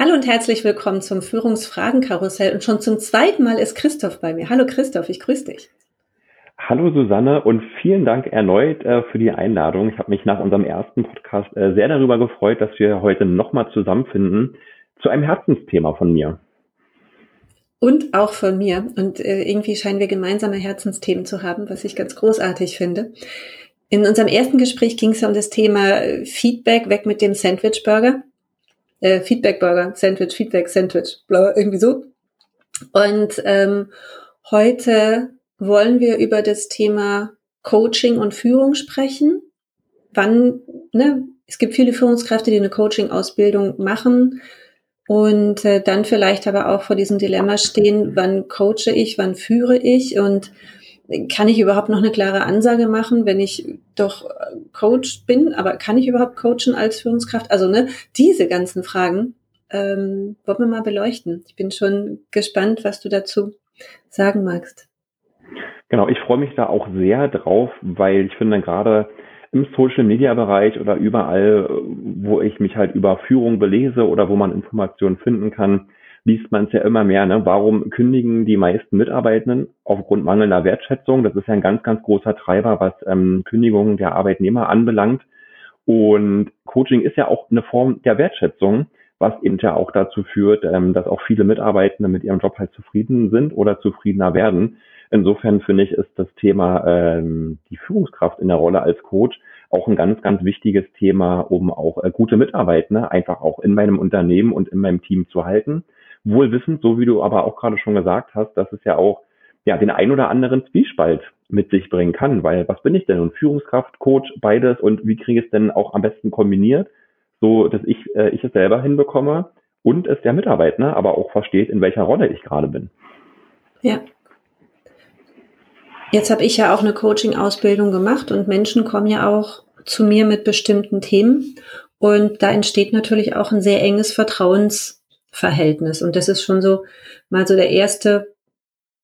Hallo und herzlich willkommen zum Führungsfragenkarussell. Und schon zum zweiten Mal ist Christoph bei mir. Hallo Christoph, ich grüße dich. Hallo Susanne und vielen Dank erneut äh, für die Einladung. Ich habe mich nach unserem ersten Podcast äh, sehr darüber gefreut, dass wir heute nochmal zusammenfinden zu einem Herzensthema von mir. Und auch von mir. Und äh, irgendwie scheinen wir gemeinsame Herzensthemen zu haben, was ich ganz großartig finde. In unserem ersten Gespräch ging es um das Thema äh, Feedback, weg mit dem Sandwich-Burger äh, Feedback Burger, Sandwich, Feedback, Sandwich, bla, irgendwie so. Und ähm, heute wollen wir über das Thema Coaching und Führung sprechen. Wann, ne, es gibt viele Führungskräfte, die eine Coaching-Ausbildung machen und äh, dann vielleicht aber auch vor diesem Dilemma stehen, wann coache ich, wann führe ich und kann ich überhaupt noch eine klare Ansage machen, wenn ich doch Coach bin, aber kann ich überhaupt coachen als Führungskraft? Also ne, diese ganzen Fragen ähm, wollen wir mal beleuchten. Ich bin schon gespannt, was du dazu sagen magst. Genau, ich freue mich da auch sehr drauf, weil ich finde gerade im Social Media Bereich oder überall, wo ich mich halt über Führung belese oder wo man Informationen finden kann, liest man es ja immer mehr. Ne? Warum kündigen die meisten Mitarbeitenden aufgrund mangelnder Wertschätzung? Das ist ja ein ganz, ganz großer Treiber, was ähm, Kündigungen der Arbeitnehmer anbelangt. Und Coaching ist ja auch eine Form der Wertschätzung, was eben ja auch dazu führt, ähm, dass auch viele Mitarbeitende mit ihrem Job halt zufrieden sind oder zufriedener werden. Insofern finde ich, ist das Thema ähm, die Führungskraft in der Rolle als Coach auch ein ganz, ganz wichtiges Thema, um auch äh, gute Mitarbeiter einfach auch in meinem Unternehmen und in meinem Team zu halten wohl wissend, so wie du aber auch gerade schon gesagt hast, dass es ja auch ja, den ein oder anderen Zwiespalt mit sich bringen kann, weil was bin ich denn? Und Führungskraft, Coach, beides und wie kriege ich es denn auch am besten kombiniert, so dass ich, äh, ich es selber hinbekomme und es der Mitarbeiter aber auch versteht, in welcher Rolle ich gerade bin. Ja. Jetzt habe ich ja auch eine Coaching-Ausbildung gemacht und Menschen kommen ja auch zu mir mit bestimmten Themen und da entsteht natürlich auch ein sehr enges Vertrauens Verhältnis. Und das ist schon so mal so der erste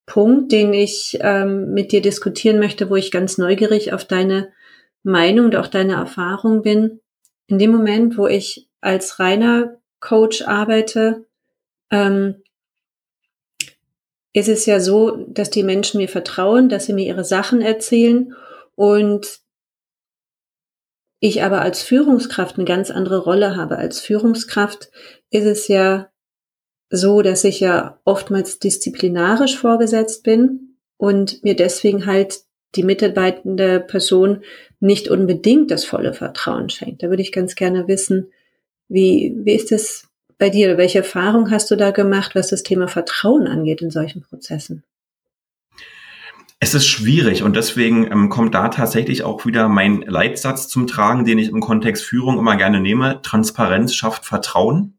Punkt, den ich ähm, mit dir diskutieren möchte, wo ich ganz neugierig auf deine Meinung und auch deine Erfahrung bin. In dem Moment, wo ich als reiner Coach arbeite, ähm, ist es ja so, dass die Menschen mir vertrauen, dass sie mir ihre Sachen erzählen und ich aber als Führungskraft eine ganz andere Rolle habe. Als Führungskraft ist es ja so, dass ich ja oftmals disziplinarisch vorgesetzt bin und mir deswegen halt die mitarbeitende Person nicht unbedingt das volle Vertrauen schenkt. Da würde ich ganz gerne wissen, wie, wie ist es bei dir? Welche Erfahrung hast du da gemacht, was das Thema Vertrauen angeht in solchen Prozessen? Es ist schwierig und deswegen ähm, kommt da tatsächlich auch wieder mein Leitsatz zum Tragen, den ich im Kontext Führung immer gerne nehme. Transparenz schafft Vertrauen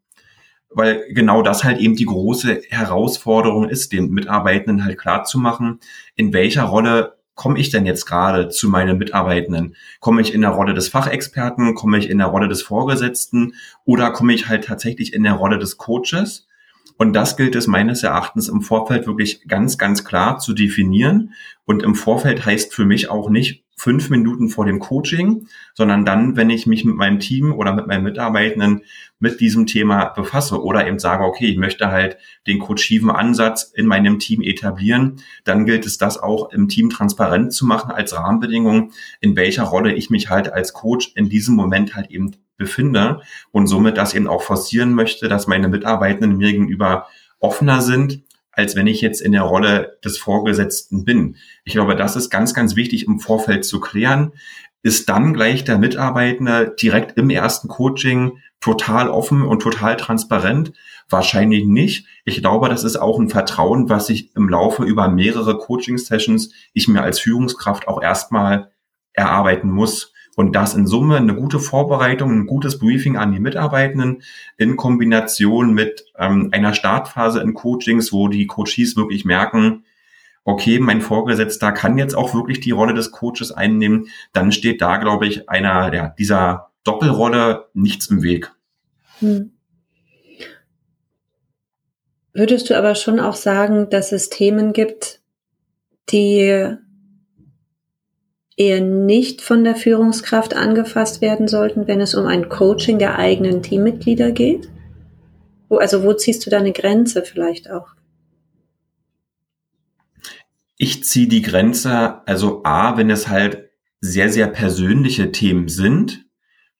weil genau das halt eben die große Herausforderung ist, den Mitarbeitenden halt klar zu machen, in welcher Rolle komme ich denn jetzt gerade zu meinen Mitarbeitenden? Komme ich in der Rolle des Fachexperten? Komme ich in der Rolle des Vorgesetzten? Oder komme ich halt tatsächlich in der Rolle des Coaches? Und das gilt es meines Erachtens im Vorfeld wirklich ganz, ganz klar zu definieren. Und im Vorfeld heißt für mich auch nicht fünf Minuten vor dem Coaching, sondern dann, wenn ich mich mit meinem Team oder mit meinen Mitarbeitenden mit diesem Thema befasse oder eben sage, okay, ich möchte halt den coachiven Ansatz in meinem Team etablieren, dann gilt es das auch im Team transparent zu machen als Rahmenbedingung, in welcher Rolle ich mich halt als Coach in diesem Moment halt eben befinde und somit das eben auch forcieren möchte, dass meine Mitarbeitenden mir gegenüber offener sind, als wenn ich jetzt in der Rolle des Vorgesetzten bin. Ich glaube, das ist ganz, ganz wichtig im Vorfeld zu klären. Ist dann gleich der Mitarbeitende direkt im ersten Coaching total offen und total transparent? Wahrscheinlich nicht. Ich glaube, das ist auch ein Vertrauen, was ich im Laufe über mehrere Coaching-Sessions ich mir als Führungskraft auch erstmal erarbeiten muss. Und das in Summe eine gute Vorbereitung, ein gutes Briefing an die Mitarbeitenden in Kombination mit ähm, einer Startphase in Coachings, wo die Coaches wirklich merken, okay, mein Vorgesetzter kann jetzt auch wirklich die Rolle des Coaches einnehmen, dann steht da, glaube ich, einer ja, dieser Doppelrolle nichts im Weg. Hm. Würdest du aber schon auch sagen, dass es Themen gibt, die eher nicht von der Führungskraft angefasst werden sollten, wenn es um ein Coaching der eigenen Teammitglieder geht? Wo, also wo ziehst du da eine Grenze vielleicht auch? Ich ziehe die Grenze, also A, wenn es halt sehr, sehr persönliche Themen sind.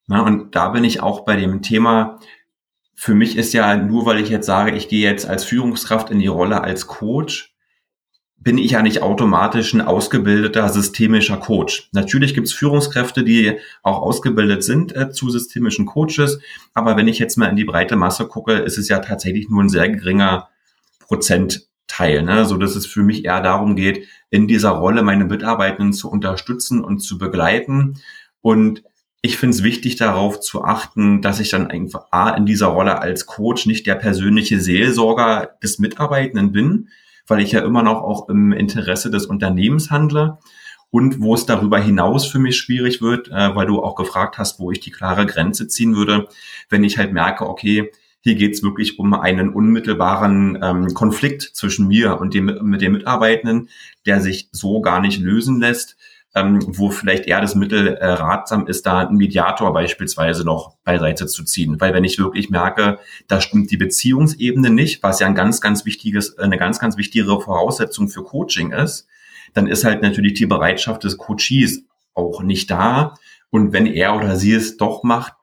Na, und da bin ich auch bei dem Thema, für mich ist ja nur, weil ich jetzt sage, ich gehe jetzt als Führungskraft in die Rolle als Coach, bin ich ja nicht automatisch ein ausgebildeter systemischer Coach. Natürlich gibt es Führungskräfte, die auch ausgebildet sind äh, zu systemischen Coaches, aber wenn ich jetzt mal in die breite Masse gucke, ist es ja tatsächlich nur ein sehr geringer Prozentteil, ne? so dass es für mich eher darum geht, in dieser Rolle meine Mitarbeitenden zu unterstützen und zu begleiten. Und ich finde es wichtig, darauf zu achten, dass ich dann einfach A, in dieser Rolle als Coach nicht der persönliche Seelsorger des Mitarbeitenden bin, weil ich ja immer noch auch im Interesse des Unternehmens handle. Und wo es darüber hinaus für mich schwierig wird, äh, weil du auch gefragt hast, wo ich die klare Grenze ziehen würde, wenn ich halt merke, okay, hier geht es wirklich um einen unmittelbaren ähm, Konflikt zwischen mir und dem, mit dem Mitarbeitenden, der sich so gar nicht lösen lässt, ähm, wo vielleicht eher das Mittel äh, ratsam ist, da einen Mediator beispielsweise noch beiseite zu ziehen. Weil wenn ich wirklich merke, da stimmt die Beziehungsebene nicht, was ja ein ganz, ganz wichtiges, eine ganz, ganz wichtige Voraussetzung für Coaching ist, dann ist halt natürlich die Bereitschaft des Coaches auch nicht da. Und wenn er oder sie es doch macht,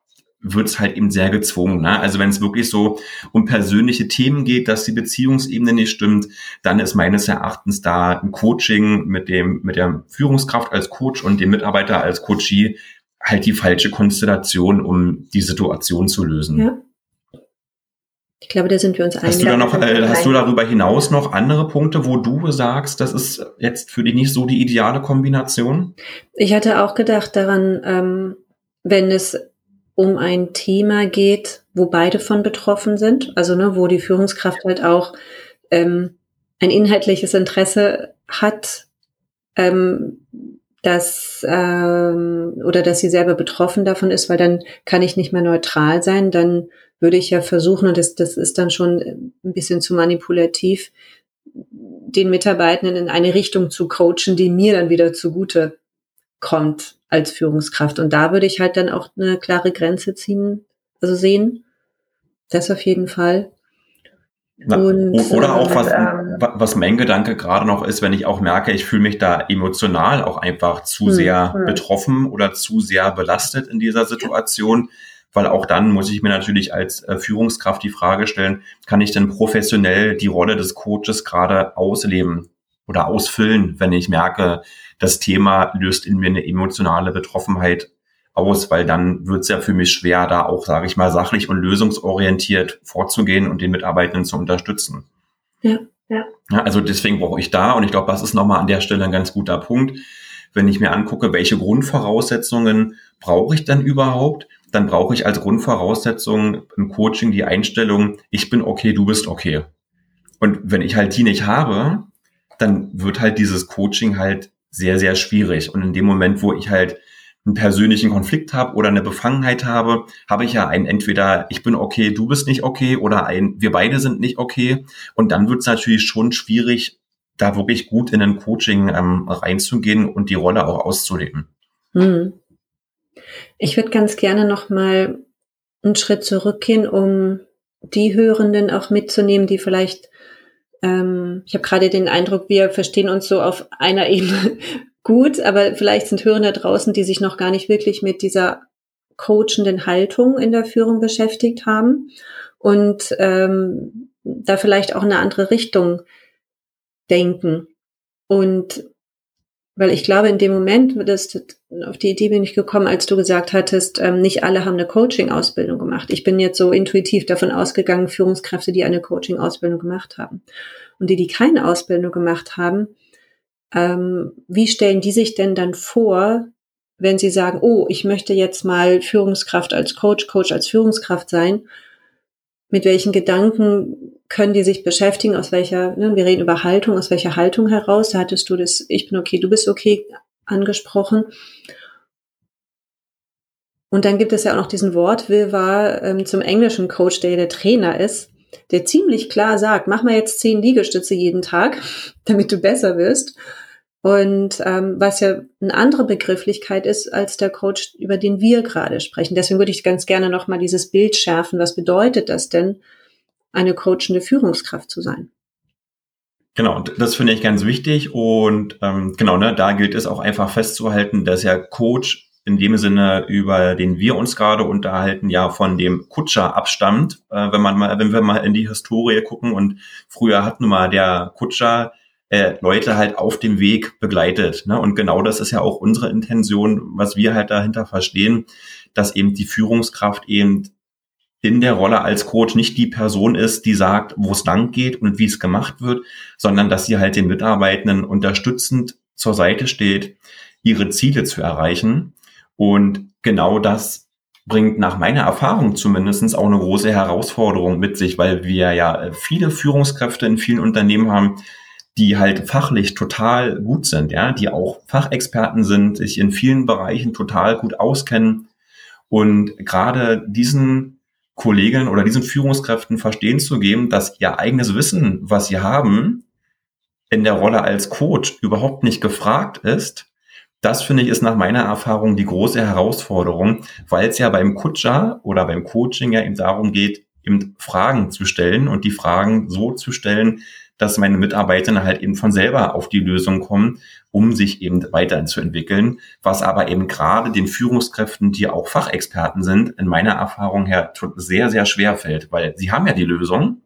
wird es halt eben sehr gezwungen. Ne? Also wenn es wirklich so um persönliche Themen geht, dass die Beziehungsebene nicht stimmt, dann ist meines Erachtens da ein Coaching mit dem mit der Führungskraft als Coach und dem Mitarbeiter als Coachie halt die falsche Konstellation, um die Situation zu lösen. Ja. Ich glaube, da sind wir uns einig. Hast du da noch, äh, hast du darüber hinaus noch andere Punkte, wo du sagst, das ist jetzt für dich nicht so die ideale Kombination? Ich hatte auch gedacht daran, ähm, wenn es um ein Thema geht, wo beide von betroffen sind, also ne, wo die Führungskraft halt auch ähm, ein inhaltliches Interesse hat, ähm, dass ähm, oder dass sie selber betroffen davon ist, weil dann kann ich nicht mehr neutral sein, dann würde ich ja versuchen, und das, das ist dann schon ein bisschen zu manipulativ, den Mitarbeitenden in eine Richtung zu coachen, die mir dann wieder zugute kommt als Führungskraft. Und da würde ich halt dann auch eine klare Grenze ziehen, also sehen. Das auf jeden Fall. Na, und, oder auch was, ähm, was mein Gedanke gerade noch ist, wenn ich auch merke, ich fühle mich da emotional auch einfach zu hm, sehr hm. betroffen oder zu sehr belastet in dieser Situation, weil auch dann muss ich mir natürlich als äh, Führungskraft die Frage stellen, kann ich denn professionell die Rolle des Coaches gerade ausleben oder ausfüllen, wenn ich merke, das Thema löst in mir eine emotionale Betroffenheit aus, weil dann wird es ja für mich schwer, da auch, sage ich mal, sachlich und lösungsorientiert vorzugehen und den Mitarbeitenden zu unterstützen. Ja, ja. ja also deswegen brauche ich da, und ich glaube, das ist nochmal an der Stelle ein ganz guter Punkt, wenn ich mir angucke, welche Grundvoraussetzungen brauche ich dann überhaupt, dann brauche ich als Grundvoraussetzung im Coaching die Einstellung, ich bin okay, du bist okay. Und wenn ich halt die nicht habe, dann wird halt dieses Coaching halt sehr, sehr schwierig. Und in dem Moment, wo ich halt einen persönlichen Konflikt habe oder eine Befangenheit habe, habe ich ja ein entweder ich bin okay, du bist nicht okay oder ein wir beide sind nicht okay. Und dann wird es natürlich schon schwierig, da wirklich gut in ein Coaching ähm, reinzugehen und die Rolle auch auszuleben. Hm. Ich würde ganz gerne noch mal einen Schritt zurückgehen, um die Hörenden auch mitzunehmen, die vielleicht ähm, ich habe gerade den Eindruck, wir verstehen uns so auf einer Ebene gut, aber vielleicht sind Hörende draußen, die sich noch gar nicht wirklich mit dieser coachenden Haltung in der Führung beschäftigt haben und ähm, da vielleicht auch eine andere Richtung denken. Und weil ich glaube, in dem Moment, das, auf die Idee bin ich gekommen, als du gesagt hattest, ähm, nicht alle haben eine Coaching-Ausbildung gemacht. Ich bin jetzt so intuitiv davon ausgegangen, Führungskräfte, die eine Coaching-Ausbildung gemacht haben. Und die, die keine Ausbildung gemacht haben, ähm, wie stellen die sich denn dann vor, wenn sie sagen, oh, ich möchte jetzt mal Führungskraft als Coach, Coach als Führungskraft sein? Mit welchen Gedanken können die sich beschäftigen, aus welcher, ne, wir reden über Haltung, aus welcher Haltung heraus, da hattest du das, ich bin okay, du bist okay angesprochen. Und dann gibt es ja auch noch diesen Wortwirrwarr ähm, zum englischen Coach, der der Trainer ist, der ziemlich klar sagt, mach mal jetzt zehn Liegestütze jeden Tag, damit du besser wirst. Und ähm, was ja eine andere Begrifflichkeit ist als der Coach, über den wir gerade sprechen. Deswegen würde ich ganz gerne nochmal dieses Bild schärfen. Was bedeutet das denn? eine coachende Führungskraft zu sein. Genau, das finde ich ganz wichtig und ähm, genau, ne, da gilt es auch einfach festzuhalten, dass ja Coach in dem Sinne, über den wir uns gerade unterhalten, ja von dem Kutscher abstammt. Äh, wenn man mal, wenn wir mal in die Historie gucken und früher hat nun mal der Kutscher äh, Leute halt auf dem Weg begleitet. Ne? Und genau das ist ja auch unsere Intention, was wir halt dahinter verstehen, dass eben die Führungskraft eben in der Rolle als Coach nicht die Person ist, die sagt, wo es lang geht und wie es gemacht wird, sondern dass sie halt den Mitarbeitenden unterstützend zur Seite steht, ihre Ziele zu erreichen. Und genau das bringt nach meiner Erfahrung zumindestens auch eine große Herausforderung mit sich, weil wir ja viele Führungskräfte in vielen Unternehmen haben, die halt fachlich total gut sind, ja, die auch Fachexperten sind, sich in vielen Bereichen total gut auskennen. Und gerade diesen Kolleginnen oder diesen Führungskräften verstehen zu geben, dass ihr eigenes Wissen, was sie haben, in der Rolle als Coach überhaupt nicht gefragt ist. Das finde ich ist nach meiner Erfahrung die große Herausforderung, weil es ja beim Kutscher oder beim Coaching ja eben darum geht, eben Fragen zu stellen und die Fragen so zu stellen, dass meine Mitarbeiter halt eben von selber auf die Lösung kommen, um sich eben weiterzuentwickeln, was aber eben gerade den Führungskräften, die auch Fachexperten sind, in meiner Erfahrung her sehr, sehr schwer fällt, weil sie haben ja die Lösung,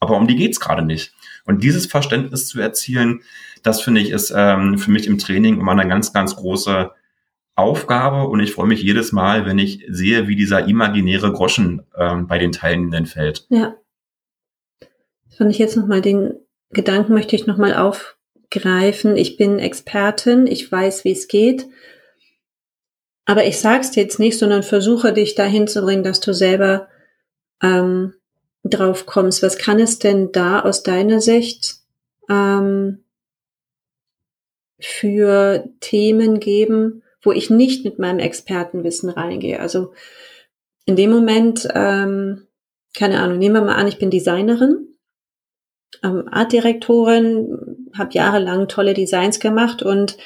aber um die geht's gerade nicht. Und dieses Verständnis zu erzielen, das finde ich ist ähm, für mich im Training immer eine ganz, ganz große Aufgabe und ich freue mich jedes Mal, wenn ich sehe, wie dieser imaginäre Groschen ähm, bei den Teilnehmenden fällt. Ja. Fand ich jetzt nochmal den Gedanken möchte ich nochmal aufgreifen. Ich bin Expertin, ich weiß, wie es geht. Aber ich sag's dir jetzt nicht, sondern versuche dich dahin zu bringen, dass du selber ähm, drauf kommst. Was kann es denn da aus deiner Sicht ähm, für Themen geben, wo ich nicht mit meinem Expertenwissen reingehe? Also in dem Moment, ähm, keine Ahnung, nehmen wir mal an, ich bin Designerin ähm, Artdirektorin, habe jahrelang tolle Designs gemacht und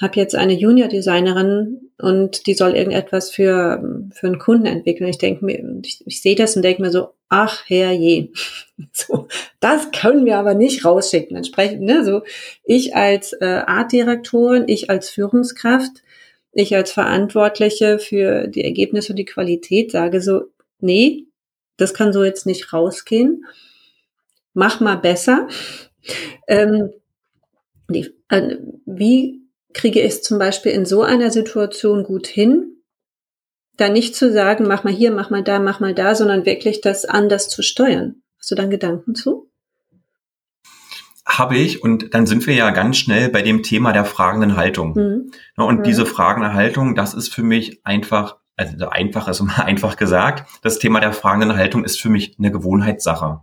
habe jetzt eine Junior-Designerin und die soll irgendetwas für, für einen Kunden entwickeln. Ich denke mir, ich, ich sehe das und denke mir so, ach herrje, so, das können wir aber nicht rausschicken. Entsprechend, ne, so ich als äh, Artdirektorin, ich als Führungskraft, ich als Verantwortliche für die Ergebnisse und die Qualität sage so, nee, das kann so jetzt nicht rausgehen mach mal besser. Ähm, die, äh, wie kriege ich es zum Beispiel in so einer Situation gut hin, da nicht zu sagen, mach mal hier, mach mal da, mach mal da, sondern wirklich das anders zu steuern. Hast du dann Gedanken zu? Habe ich und dann sind wir ja ganz schnell bei dem Thema der fragenden Haltung. Mhm. Und mhm. diese fragende Haltung, das ist für mich einfach, also einfach ist immer einfach gesagt, das Thema der fragenden Haltung ist für mich eine Gewohnheitssache.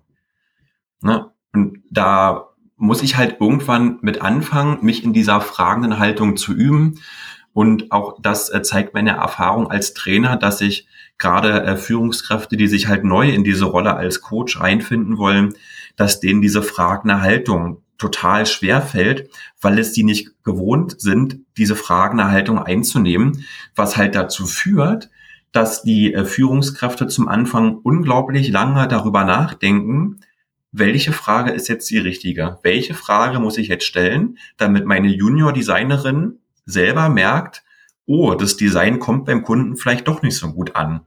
Ne? Und da muss ich halt irgendwann mit anfangen, mich in dieser fragenden Haltung zu üben. Und auch das äh, zeigt meine Erfahrung als Trainer, dass ich gerade äh, Führungskräfte, die sich halt neu in diese Rolle als Coach einfinden wollen, dass denen diese fragende Haltung total schwer fällt, weil es die nicht gewohnt sind, diese fragende Haltung einzunehmen, was halt dazu führt, dass die äh, Führungskräfte zum Anfang unglaublich lange darüber nachdenken, welche Frage ist jetzt die richtige? Welche Frage muss ich jetzt stellen, damit meine Junior-Designerin selber merkt, oh, das Design kommt beim Kunden vielleicht doch nicht so gut an.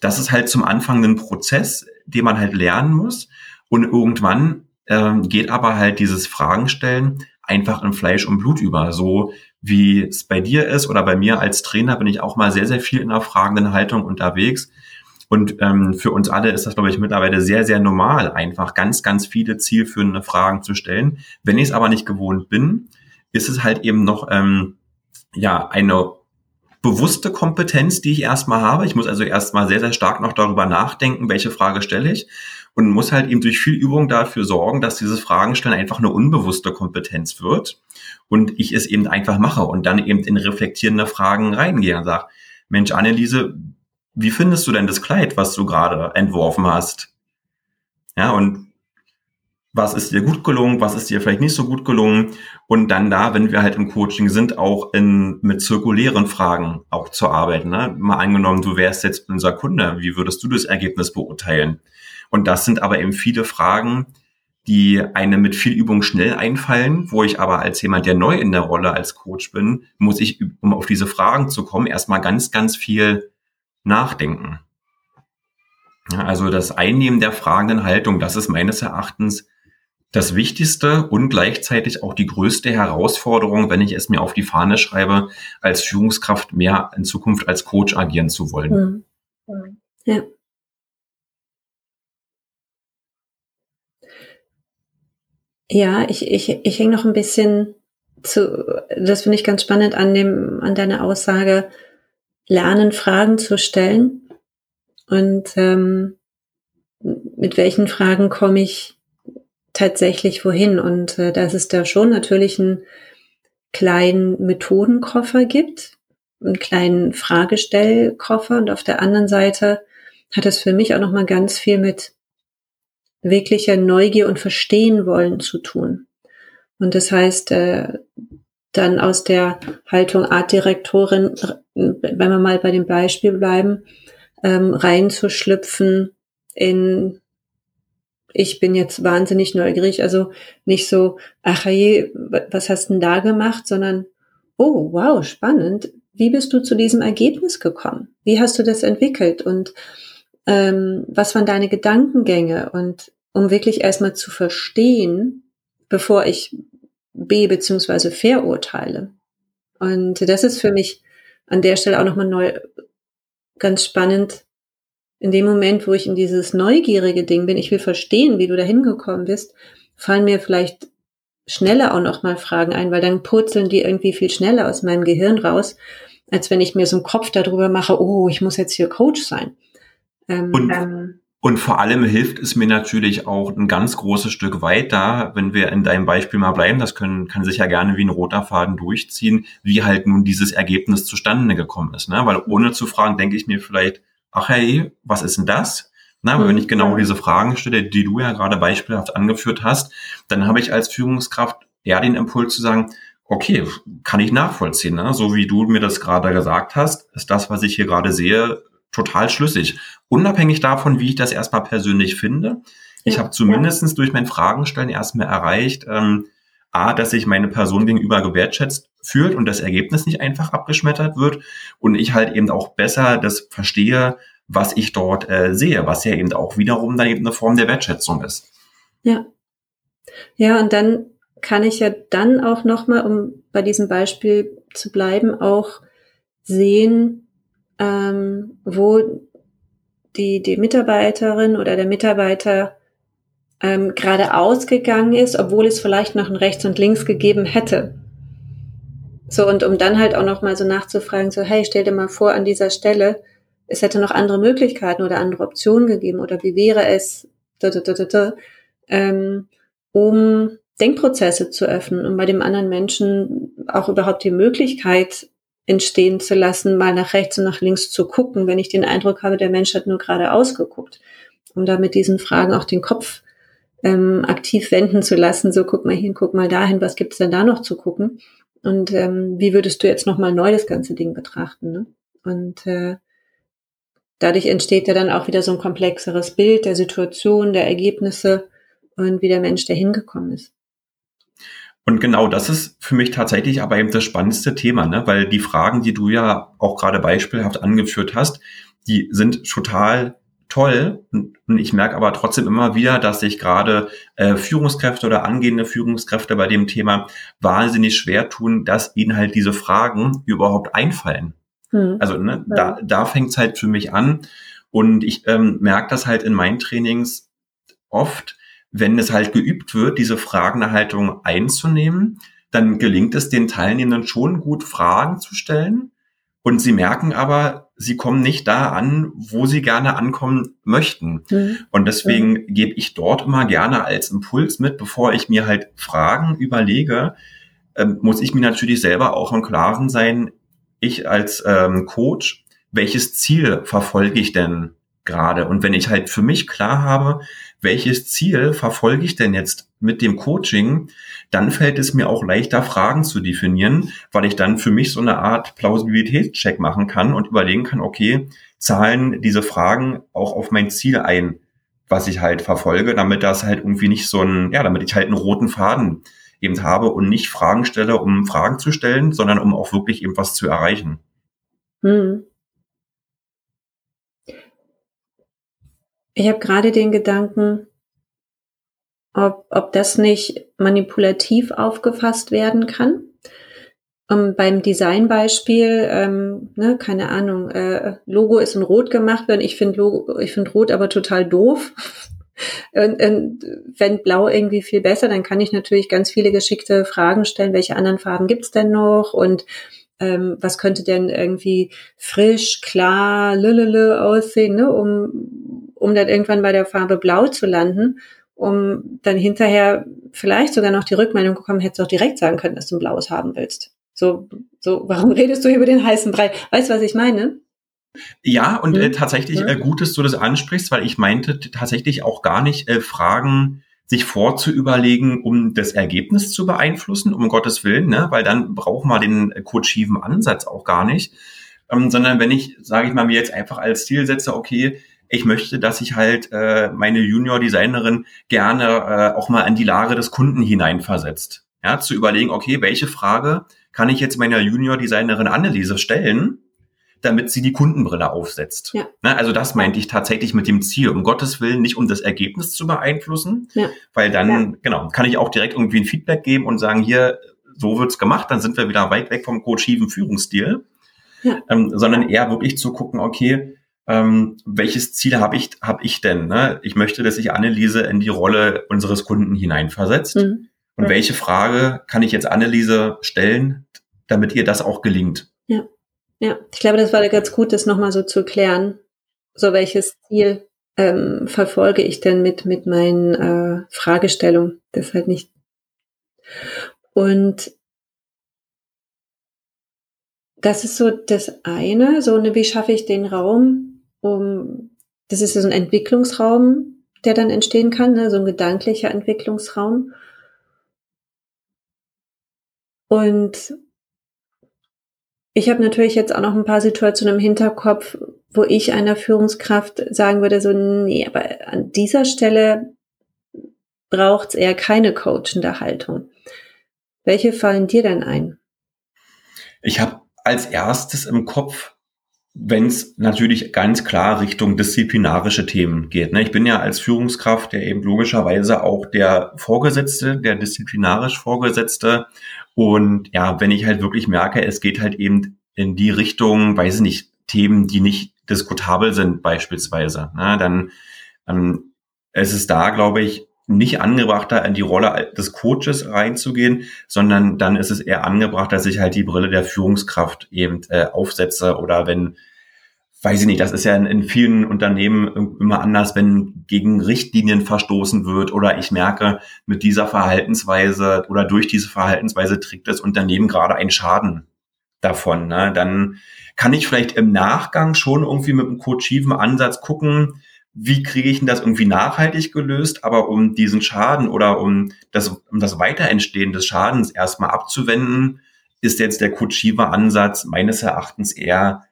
Das ist halt zum Anfang ein Prozess, den man halt lernen muss. Und irgendwann ähm, geht aber halt dieses Fragen stellen einfach in Fleisch und Blut über. So wie es bei dir ist oder bei mir als Trainer bin ich auch mal sehr, sehr viel in der fragenden Haltung unterwegs. Und ähm, für uns alle ist das, glaube ich, mittlerweile sehr, sehr normal, einfach ganz, ganz viele zielführende Fragen zu stellen. Wenn ich es aber nicht gewohnt bin, ist es halt eben noch ähm, ja eine bewusste Kompetenz, die ich erstmal habe. Ich muss also erstmal sehr, sehr stark noch darüber nachdenken, welche Frage stelle ich und muss halt eben durch viel Übung dafür sorgen, dass dieses Fragenstellen einfach eine unbewusste Kompetenz wird und ich es eben einfach mache und dann eben in reflektierende Fragen reingehe und sage, Mensch, Anneliese, wie findest du denn das Kleid, was du gerade entworfen hast? Ja, und was ist dir gut gelungen, was ist dir vielleicht nicht so gut gelungen und dann da, wenn wir halt im Coaching sind, auch in, mit zirkulären Fragen auch zu arbeiten. Ne? Mal angenommen, du wärst jetzt unser Kunde, wie würdest du das Ergebnis beurteilen? Und das sind aber eben viele Fragen, die eine mit viel Übung schnell einfallen, wo ich aber als jemand, der neu in der Rolle als Coach bin, muss ich, um auf diese Fragen zu kommen, erstmal ganz, ganz viel nachdenken. also das Einnehmen der fragenden Haltung, das ist meines Erachtens das Wichtigste und gleichzeitig auch die größte Herausforderung, wenn ich es mir auf die Fahne schreibe, als Führungskraft mehr in Zukunft als Coach agieren zu wollen. Hm. Ja. Ja, ich, ich, ich hänge noch ein bisschen zu, das finde ich ganz spannend an dem, an deiner Aussage, lernen, Fragen zu stellen. Und ähm, mit welchen Fragen komme ich tatsächlich wohin? Und äh, dass es da schon natürlich einen kleinen Methodenkoffer gibt, einen kleinen Fragestellkoffer und auf der anderen Seite hat es für mich auch noch mal ganz viel mit wirklicher Neugier und Verstehen wollen zu tun. Und das heißt, äh, dann aus der Haltung Artdirektorin, wenn wir mal bei dem Beispiel bleiben, ähm, reinzuschlüpfen in ich bin jetzt wahnsinnig neugierig, also nicht so, ach je, was hast denn da gemacht, sondern, oh, wow, spannend. Wie bist du zu diesem Ergebnis gekommen? Wie hast du das entwickelt? Und ähm, was waren deine Gedankengänge? Und um wirklich erstmal zu verstehen, bevor ich B beziehungsweise verurteile. Und das ist für mich an der Stelle auch nochmal neu, ganz spannend. In dem Moment, wo ich in dieses neugierige Ding bin, ich will verstehen, wie du da hingekommen bist, fallen mir vielleicht schneller auch nochmal Fragen ein, weil dann purzeln die irgendwie viel schneller aus meinem Gehirn raus, als wenn ich mir so einen Kopf darüber mache, oh, ich muss jetzt hier Coach sein. Ähm, und, ähm, und vor allem hilft es mir natürlich auch ein ganz großes Stück weiter, wenn wir in deinem Beispiel mal bleiben, das können, kann sich ja gerne wie ein roter Faden durchziehen, wie halt nun dieses Ergebnis zustande gekommen ist. Ne? Weil ohne zu fragen, denke ich mir vielleicht, ach hey, was ist denn das? Na, aber wenn ich genau diese Fragen stelle, die du ja gerade beispielhaft angeführt hast, dann habe ich als Führungskraft eher den Impuls zu sagen, okay, kann ich nachvollziehen. Ne? So wie du mir das gerade gesagt hast, ist das, was ich hier gerade sehe, total schlüssig. Unabhängig davon, wie ich das erstmal persönlich finde. Ich habe zumindestens durch mein Fragenstellen erstmal erreicht, ähm, A, dass sich meine Person gegenüber gewertschätzt fühlt und das Ergebnis nicht einfach abgeschmettert wird und ich halt eben auch besser das verstehe, was ich dort äh, sehe, was ja eben auch wiederum dann eben eine Form der Wertschätzung ist. Ja. Ja, und dann kann ich ja dann auch nochmal, um bei diesem Beispiel zu bleiben, auch sehen, ähm, wo die, die Mitarbeiterin oder der Mitarbeiter ähm, gerade ausgegangen ist, obwohl es vielleicht noch ein Rechts und Links gegeben hätte. So, und um dann halt auch noch mal so nachzufragen, so, hey, stell dir mal vor, an dieser Stelle, es hätte noch andere Möglichkeiten oder andere Optionen gegeben oder wie wäre es, da, da, da, da, ähm, um Denkprozesse zu öffnen, um bei dem anderen Menschen auch überhaupt die Möglichkeit entstehen zu lassen, mal nach rechts und nach links zu gucken, wenn ich den Eindruck habe, der Mensch hat nur gerade ausgeguckt, um da mit diesen Fragen auch den Kopf ähm, aktiv wenden zu lassen. So, guck mal hin, guck mal dahin, was gibt's denn da noch zu gucken? Und ähm, wie würdest du jetzt nochmal neu das ganze Ding betrachten? Ne? Und äh, dadurch entsteht ja dann auch wieder so ein komplexeres Bild der Situation, der Ergebnisse und wie der Mensch dahin gekommen ist. Und genau das ist für mich tatsächlich aber eben das spannendste Thema, ne? weil die Fragen, die du ja auch gerade beispielhaft angeführt hast, die sind total toll. Und ich merke aber trotzdem immer wieder, dass sich gerade äh, Führungskräfte oder angehende Führungskräfte bei dem Thema wahnsinnig schwer tun, dass ihnen halt diese Fragen überhaupt einfallen. Hm. Also ne, ja. da, da fängt es halt für mich an. Und ich ähm, merke das halt in meinen Trainings oft, wenn es halt geübt wird, diese Fragenerhaltung einzunehmen, dann gelingt es den Teilnehmenden schon gut, Fragen zu stellen. Und sie merken aber, sie kommen nicht da an, wo sie gerne ankommen möchten. Mhm. Und deswegen mhm. gebe ich dort immer gerne als Impuls mit, bevor ich mir halt Fragen überlege, ähm, muss ich mir natürlich selber auch im Klaren sein, ich als ähm, Coach, welches Ziel verfolge ich denn gerade? Und wenn ich halt für mich klar habe, welches Ziel verfolge ich denn jetzt mit dem Coaching, dann fällt es mir auch leichter, Fragen zu definieren, weil ich dann für mich so eine Art Plausibilitätscheck machen kann und überlegen kann, okay, zahlen diese Fragen auch auf mein Ziel ein, was ich halt verfolge, damit das halt irgendwie nicht so ein, ja, damit ich halt einen roten Faden eben habe und nicht Fragen stelle, um Fragen zu stellen, sondern um auch wirklich eben was zu erreichen. Hm. Ich habe gerade den Gedanken, ob, ob das nicht manipulativ aufgefasst werden kann. Um, ähm, beim Designbeispiel, ähm, ne, keine Ahnung, äh, Logo ist in Rot gemacht worden. Ich finde Logo, ich finde Rot aber total doof. und, und wenn Blau irgendwie viel besser, dann kann ich natürlich ganz viele geschickte Fragen stellen. Welche anderen Farben gibt's denn noch? Und ähm, was könnte denn irgendwie frisch, klar, lülele aussehen, ne, um, um dann irgendwann bei der Farbe Blau zu landen, um dann hinterher vielleicht sogar noch die Rückmeldung bekommen, hättest du auch direkt sagen können, dass du ein blaues haben willst. So, so, warum redest du über den heißen Brei? Weißt du, was ich meine? Ja, und äh, mhm. tatsächlich äh, gut, dass du das ansprichst, weil ich meinte tatsächlich auch gar nicht äh, Fragen sich vorzuüberlegen, um das Ergebnis zu beeinflussen, um Gottes Willen, ne? weil dann braucht man den coachiven Ansatz auch gar nicht, ähm, sondern wenn ich, sage ich mal, mir jetzt einfach als Ziel setze, okay, ich möchte, dass ich halt äh, meine Junior-Designerin gerne äh, auch mal in die Lage des Kunden hineinversetzt. Ja, zu überlegen, okay, welche Frage kann ich jetzt meiner Junior-Designerin Anneliese stellen, damit sie die Kundenbrille aufsetzt. Ja. Ne, also das meinte ich tatsächlich mit dem Ziel, um Gottes Willen, nicht um das Ergebnis zu beeinflussen, ja. weil dann, ja. genau, kann ich auch direkt irgendwie ein Feedback geben und sagen, hier, so wird's gemacht, dann sind wir wieder weit weg vom coachiven Führungsstil, ähm, sondern eher wirklich zu gucken, okay, ähm, welches Ziel habe ich, hab ich denn? Ne? Ich möchte, dass sich Anneliese in die Rolle unseres Kunden hineinversetzt. Mhm. Und welche Frage kann ich jetzt Anneliese stellen, damit ihr das auch gelingt? Ja. Ja, ich glaube, das war ganz gut, das nochmal so zu klären. So welches Ziel ähm, verfolge ich denn mit, mit meinen äh, Fragestellungen? Das halt nicht. Und das ist so das eine, so eine, wie schaffe ich den Raum, um, das ist so ein Entwicklungsraum, der dann entstehen kann, ne, so ein gedanklicher Entwicklungsraum. Und ich habe natürlich jetzt auch noch ein paar Situationen im Hinterkopf, wo ich einer Führungskraft sagen würde, so, nee, aber an dieser Stelle braucht es eher keine coachende Haltung. Welche fallen dir denn ein? Ich habe als erstes im Kopf, wenn es natürlich ganz klar Richtung disziplinarische Themen geht. Ne? Ich bin ja als Führungskraft ja eben logischerweise auch der Vorgesetzte, der disziplinarisch Vorgesetzte und ja, wenn ich halt wirklich merke, es geht halt eben in die Richtung, weiß ich nicht, Themen, die nicht diskutabel sind beispielsweise, ne, dann ähm, es ist da, glaube ich, nicht angebrachter, in die Rolle des Coaches reinzugehen, sondern dann ist es eher angebracht, dass ich halt die Brille der Führungskraft eben äh, aufsetze oder wenn weiß ich nicht, das ist ja in, in, vielen Unternehmen immer anders, wenn gegen Richtlinien verstoßen wird oder ich merke, mit dieser Verhaltensweise oder durch diese Verhaltensweise trägt das Unternehmen gerade einen Schaden davon. Ne? Dann kann ich vielleicht im Nachgang schon irgendwie mit einem coachiven Ansatz gucken, wie kriege ich denn das irgendwie nachhaltig gelöst, aber um diesen Schaden oder um das, um das Weiterentstehen des Schadens erstmal abzuwenden, ist jetzt der coachive Ansatz meines Erachtens eher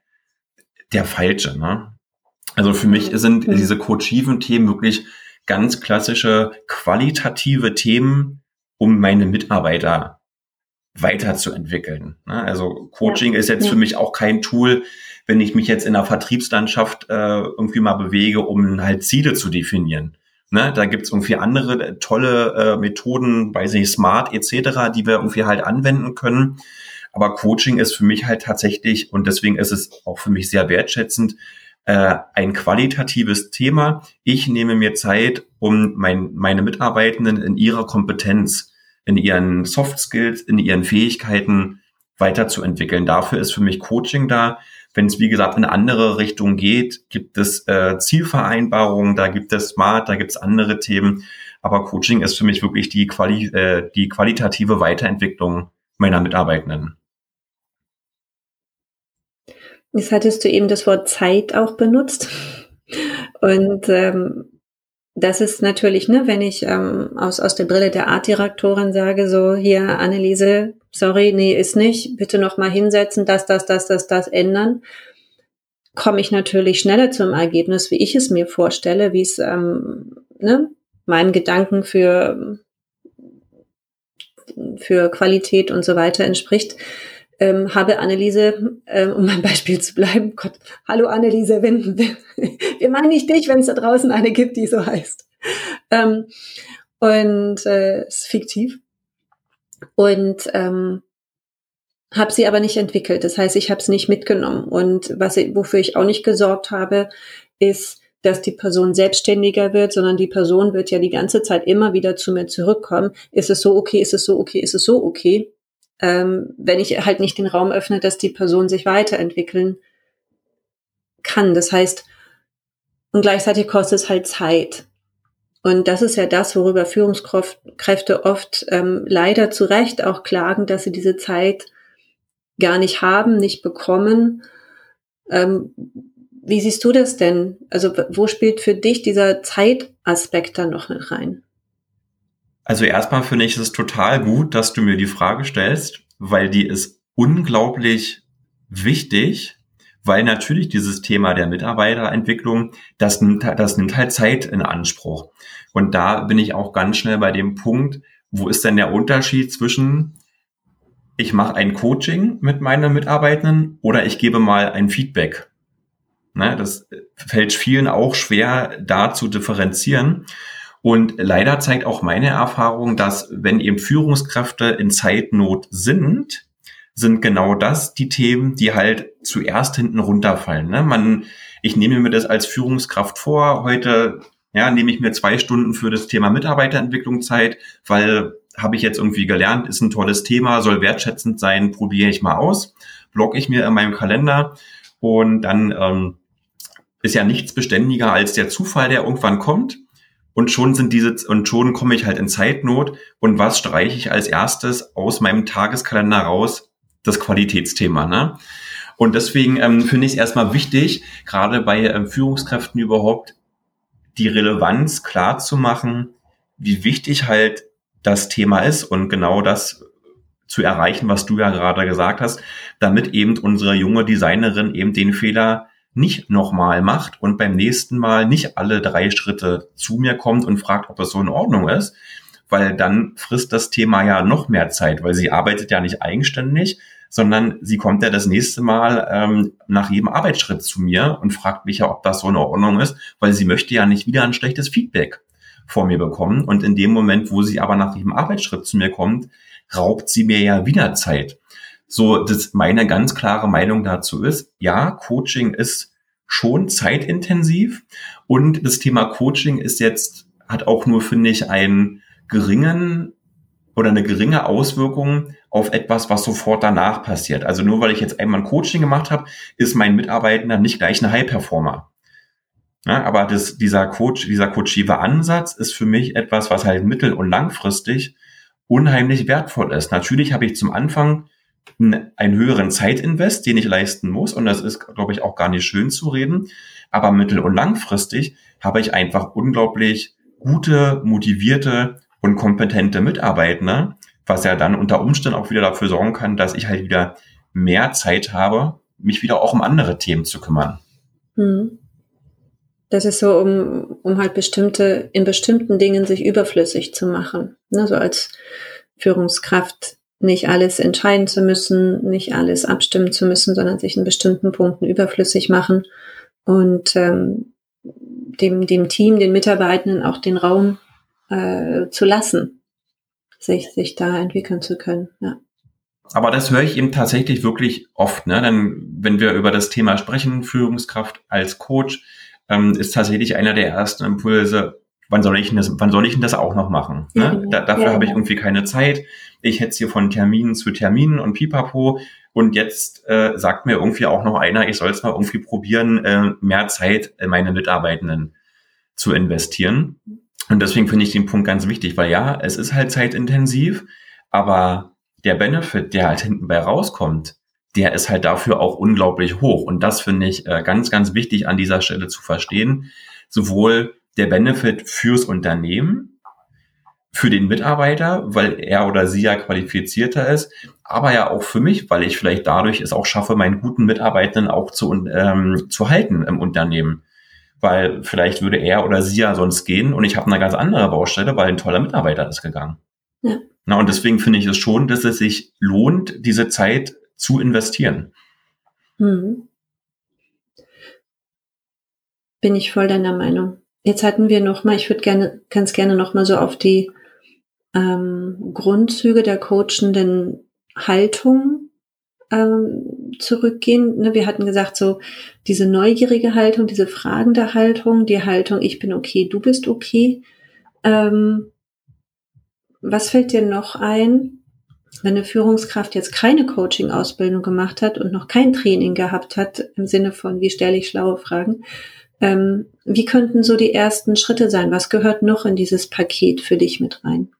der falsche. Ne? Also für mich sind diese coachiven Themen wirklich ganz klassische qualitative Themen, um meine Mitarbeiter weiterzuentwickeln. Ne? Also Coaching ja. ist jetzt ja. für mich auch kein Tool, wenn ich mich jetzt in der Vertriebslandschaft äh, irgendwie mal bewege, um halt Ziele zu definieren. Ne? Da gibt's irgendwie andere tolle äh, Methoden, weiß nicht, Smart etc., die wir irgendwie halt anwenden können. Aber Coaching ist für mich halt tatsächlich, und deswegen ist es auch für mich sehr wertschätzend, äh, ein qualitatives Thema. Ich nehme mir Zeit, um mein, meine Mitarbeitenden in ihrer Kompetenz, in ihren Soft Skills, in ihren Fähigkeiten weiterzuentwickeln. Dafür ist für mich Coaching da. Wenn es, wie gesagt, in eine andere Richtung geht, gibt es äh, Zielvereinbarungen, da gibt es Smart, da gibt es andere Themen. Aber Coaching ist für mich wirklich die, Quali äh, die qualitative Weiterentwicklung meiner Mitarbeitenden. Jetzt hattest du eben das Wort Zeit auch benutzt. Und ähm, das ist natürlich, ne, wenn ich ähm, aus, aus der Brille der Artdirektorin sage, so hier, Anneliese, sorry, nee, ist nicht, bitte noch mal hinsetzen, das, das, das, das, das ändern, komme ich natürlich schneller zum Ergebnis, wie ich es mir vorstelle, wie es ähm, ne, meinem Gedanken für, für Qualität und so weiter entspricht ähm, habe Anneliese, ähm, um beim Beispiel zu bleiben, Gott, hallo Anneliese, wenn, wir meinen nicht dich, wenn es da draußen eine gibt, die so heißt. Ähm, und äh, ist fiktiv. Und ähm, habe sie aber nicht entwickelt. Das heißt, ich habe es nicht mitgenommen. Und was wofür ich auch nicht gesorgt habe, ist, dass die Person selbstständiger wird, sondern die Person wird ja die ganze Zeit immer wieder zu mir zurückkommen. Ist es so okay? Ist es so okay? Ist es so okay? ähm, wenn ich halt nicht den Raum öffne, dass die Person sich weiterentwickeln kann. Das heißt, und gleichzeitig kostet es halt Zeit. Und das ist ja das, worüber Führungskräfte oft ähm, leider zu Recht auch klagen, dass sie diese Zeit gar nicht haben, nicht bekommen. Ähm, wie siehst du das denn? Also wo spielt für dich dieser Zeitaspekt dann noch mit rein? Also erstmal finde ich es total gut, dass du mir die Frage stellst, weil die ist unglaublich wichtig, weil natürlich dieses Thema der Mitarbeiterentwicklung, das nimmt, das nimmt halt Zeit in Anspruch. Und da bin ich auch ganz schnell bei dem Punkt, wo ist denn der Unterschied zwischen ich mache ein Coaching mit meinen Mitarbeitenden oder ich gebe mal ein Feedback. Ne, das fällt vielen auch schwer, da zu differenzieren. Und leider zeigt auch meine Erfahrung, dass wenn eben Führungskräfte in Zeitnot sind, sind genau das die Themen, die halt zuerst hinten runterfallen. Ne? Man, ich nehme mir das als Führungskraft vor. Heute ja, nehme ich mir zwei Stunden für das Thema Mitarbeiterentwicklung Zeit, weil habe ich jetzt irgendwie gelernt, ist ein tolles Thema, soll wertschätzend sein, probiere ich mal aus, blocke ich mir in meinem Kalender und dann ähm, ist ja nichts beständiger als der Zufall, der irgendwann kommt und schon sind diese und schon komme ich halt in Zeitnot und was streiche ich als erstes aus meinem Tageskalender raus? Das Qualitätsthema, ne? Und deswegen ähm, finde ich es erstmal wichtig, gerade bei ähm, Führungskräften überhaupt die Relevanz klar zu machen, wie wichtig halt das Thema ist und genau das zu erreichen, was du ja gerade gesagt hast, damit eben unsere junge Designerin eben den Fehler nicht nochmal macht und beim nächsten Mal nicht alle drei Schritte zu mir kommt und fragt, ob es so in Ordnung ist, weil dann frisst das Thema ja noch mehr Zeit, weil sie arbeitet ja nicht eigenständig, sondern sie kommt ja das nächste Mal ähm, nach jedem Arbeitsschritt zu mir und fragt mich ja, ob das so in Ordnung ist, weil sie möchte ja nicht wieder ein schlechtes Feedback vor mir bekommen. Und in dem Moment, wo sie aber nach jedem Arbeitsschritt zu mir kommt, raubt sie mir ja wieder Zeit. So, das meine ganz klare Meinung dazu ist, ja, Coaching ist schon zeitintensiv und das Thema Coaching ist jetzt, hat auch nur, finde ich, einen geringen oder eine geringe Auswirkung auf etwas, was sofort danach passiert. Also nur weil ich jetzt einmal ein Coaching gemacht habe, ist mein Mitarbeitender nicht gleich ein High-Performer. Ja, aber das, dieser Coach, dieser coachive Ansatz ist für mich etwas, was halt mittel- und langfristig unheimlich wertvoll ist. Natürlich habe ich zum Anfang einen höheren Zeitinvest, den ich leisten muss. Und das ist, glaube ich, auch gar nicht schön zu reden. Aber mittel- und langfristig habe ich einfach unglaublich gute, motivierte und kompetente Mitarbeiter, was ja dann unter Umständen auch wieder dafür sorgen kann, dass ich halt wieder mehr Zeit habe, mich wieder auch um andere Themen zu kümmern. Hm. Das ist so, um, um halt bestimmte, in bestimmten Dingen sich überflüssig zu machen. Ne, so als Führungskraft nicht alles entscheiden zu müssen, nicht alles abstimmen zu müssen, sondern sich in bestimmten Punkten überflüssig machen und ähm, dem, dem Team, den Mitarbeitenden auch den Raum äh, zu lassen, sich, sich da entwickeln zu können. Ja. Aber das höre ich eben tatsächlich wirklich oft. Ne? Denn wenn wir über das Thema sprechen, Führungskraft als Coach, ähm, ist tatsächlich einer der ersten Impulse, wann soll ich denn das, wann soll ich denn das auch noch machen? Ne? Genau. da, dafür ja, habe ich irgendwie keine Zeit. Ich hätte hier von Terminen zu Terminen und pipapo. Und jetzt äh, sagt mir irgendwie auch noch einer, ich soll es mal irgendwie probieren, äh, mehr Zeit in meine Mitarbeitenden zu investieren. Und deswegen finde ich den Punkt ganz wichtig, weil ja, es ist halt zeitintensiv, aber der Benefit, der halt hinten bei rauskommt, der ist halt dafür auch unglaublich hoch. Und das finde ich äh, ganz, ganz wichtig an dieser Stelle zu verstehen. Sowohl der Benefit fürs Unternehmen, für den Mitarbeiter, weil er oder sie ja qualifizierter ist, aber ja auch für mich, weil ich vielleicht dadurch es auch schaffe, meinen guten Mitarbeitenden auch zu, ähm, zu halten im Unternehmen. Weil vielleicht würde er oder sie ja sonst gehen und ich habe eine ganz andere Baustelle, weil ein toller Mitarbeiter ist gegangen. Ja. Na, und deswegen finde ich es schon, dass es sich lohnt, diese Zeit zu investieren. Mhm. Bin ich voll deiner Meinung. Jetzt hatten wir noch mal, ich würde gerne, ganz gerne noch mal so auf die ähm, Grundzüge der coachenden Haltung ähm, zurückgehen. Ne, wir hatten gesagt, so diese neugierige Haltung, diese fragende Haltung, die Haltung, ich bin okay, du bist okay. Ähm, was fällt dir noch ein, wenn eine Führungskraft jetzt keine Coaching-Ausbildung gemacht hat und noch kein Training gehabt hat, im Sinne von, wie stelle ich schlaue Fragen, ähm, wie könnten so die ersten Schritte sein? Was gehört noch in dieses Paket für dich mit rein?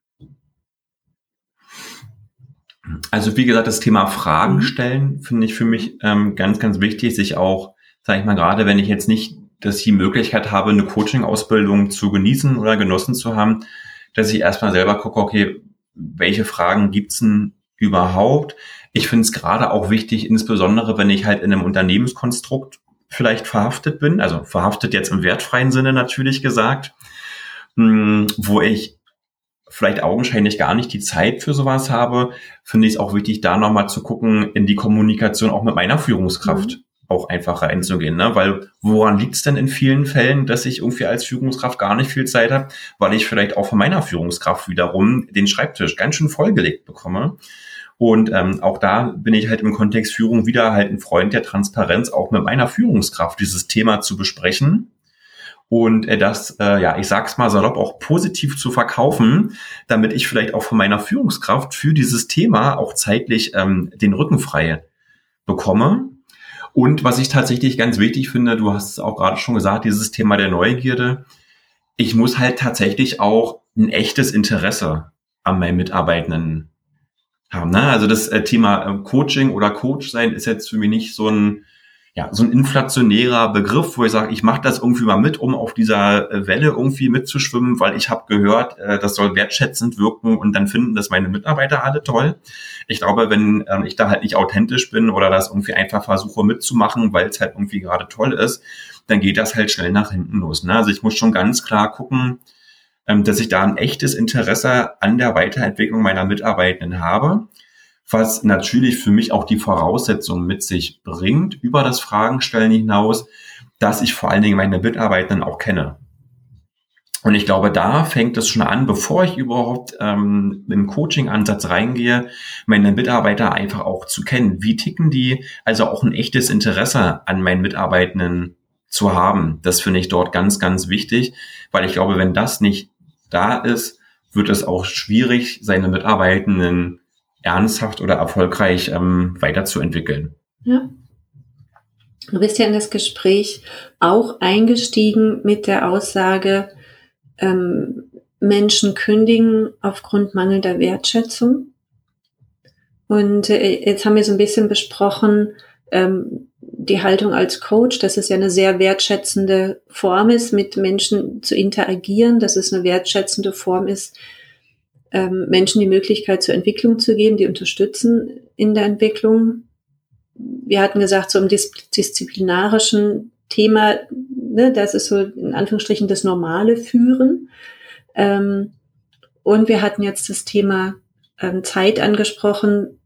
Also wie gesagt, das Thema Fragen mhm. stellen finde ich für mich ähm, ganz, ganz wichtig, sich auch, sage ich mal, gerade wenn ich jetzt nicht, dass ich die Möglichkeit habe, eine Coaching-Ausbildung zu genießen oder genossen zu haben, dass ich erstmal selber gucke, okay, welche Fragen gibt's denn überhaupt? Ich finde es gerade auch wichtig, insbesondere wenn ich halt in einem Unternehmenskonstrukt vielleicht verhaftet bin, also verhaftet jetzt im wertfreien Sinne natürlich gesagt, hm, wo ich vielleicht augenscheinlich gar nicht die Zeit für sowas habe, finde ich es auch wichtig, da nochmal zu gucken, in die Kommunikation auch mit meiner Führungskraft mhm. auch einfacher einzugehen. Ne? Weil woran liegt es denn in vielen Fällen, dass ich irgendwie als Führungskraft gar nicht viel Zeit habe, weil ich vielleicht auch von meiner Führungskraft wiederum den Schreibtisch ganz schön vollgelegt bekomme. Und ähm, auch da bin ich halt im Kontext Führung wieder halt ein Freund der Transparenz, auch mit meiner Führungskraft dieses Thema zu besprechen und äh, das, äh, ja, ich sag's mal salopp, auch positiv zu verkaufen, damit ich vielleicht auch von meiner Führungskraft für dieses Thema auch zeitlich ähm, den Rücken frei bekomme. Und was ich tatsächlich ganz wichtig finde, du hast es auch gerade schon gesagt, dieses Thema der Neugierde. Ich muss halt tatsächlich auch ein echtes Interesse an meinen Mitarbeitenden haben. Ne? Also das äh, Thema äh, Coaching oder Coach sein ist jetzt für mich nicht so ein ja, so ein inflationärer Begriff, wo ich sage, ich mache das irgendwie mal mit, um auf dieser äh, Welle irgendwie mitzuschwimmen, weil ich habe gehört, äh, das soll wertschätzend wirken und dann finden das meine Mitarbeiter alle toll. Ich glaube, wenn äh, ich da halt nicht authentisch bin oder das irgendwie einfach versuche mitzumachen, weil es halt irgendwie gerade toll ist, dann geht das halt schnell nach hinten los. Ne? Also ich muss schon ganz klar gucken, ähm, dass ich da ein echtes Interesse an der Weiterentwicklung meiner Mitarbeitenden habe was natürlich für mich auch die Voraussetzung mit sich bringt, über das Fragenstellen hinaus, dass ich vor allen Dingen meine Mitarbeitenden auch kenne. Und ich glaube, da fängt es schon an, bevor ich überhaupt ähm, im Coaching-Ansatz reingehe, meine Mitarbeiter einfach auch zu kennen. Wie ticken die? Also auch ein echtes Interesse an meinen Mitarbeitenden zu haben. Das finde ich dort ganz, ganz wichtig, weil ich glaube, wenn das nicht da ist, wird es auch schwierig, seine Mitarbeitenden ernsthaft oder erfolgreich ähm, weiterzuentwickeln. Ja. Du bist ja in das Gespräch auch eingestiegen mit der Aussage, ähm, Menschen kündigen aufgrund mangelnder Wertschätzung. Und äh, jetzt haben wir so ein bisschen besprochen, ähm, die Haltung als Coach, dass es ja eine sehr wertschätzende Form ist, mit Menschen zu interagieren, dass es eine wertschätzende Form ist, ähm, Menschen die Möglichkeit zur Entwicklung zu geben, die unterstützen in der Entwicklung. Wir hatten gesagt, so im dis disziplinarischen Thema, ne, das ist so in Anführungsstrichen das normale Führen. Ähm, und wir hatten jetzt das Thema ähm, Zeit angesprochen,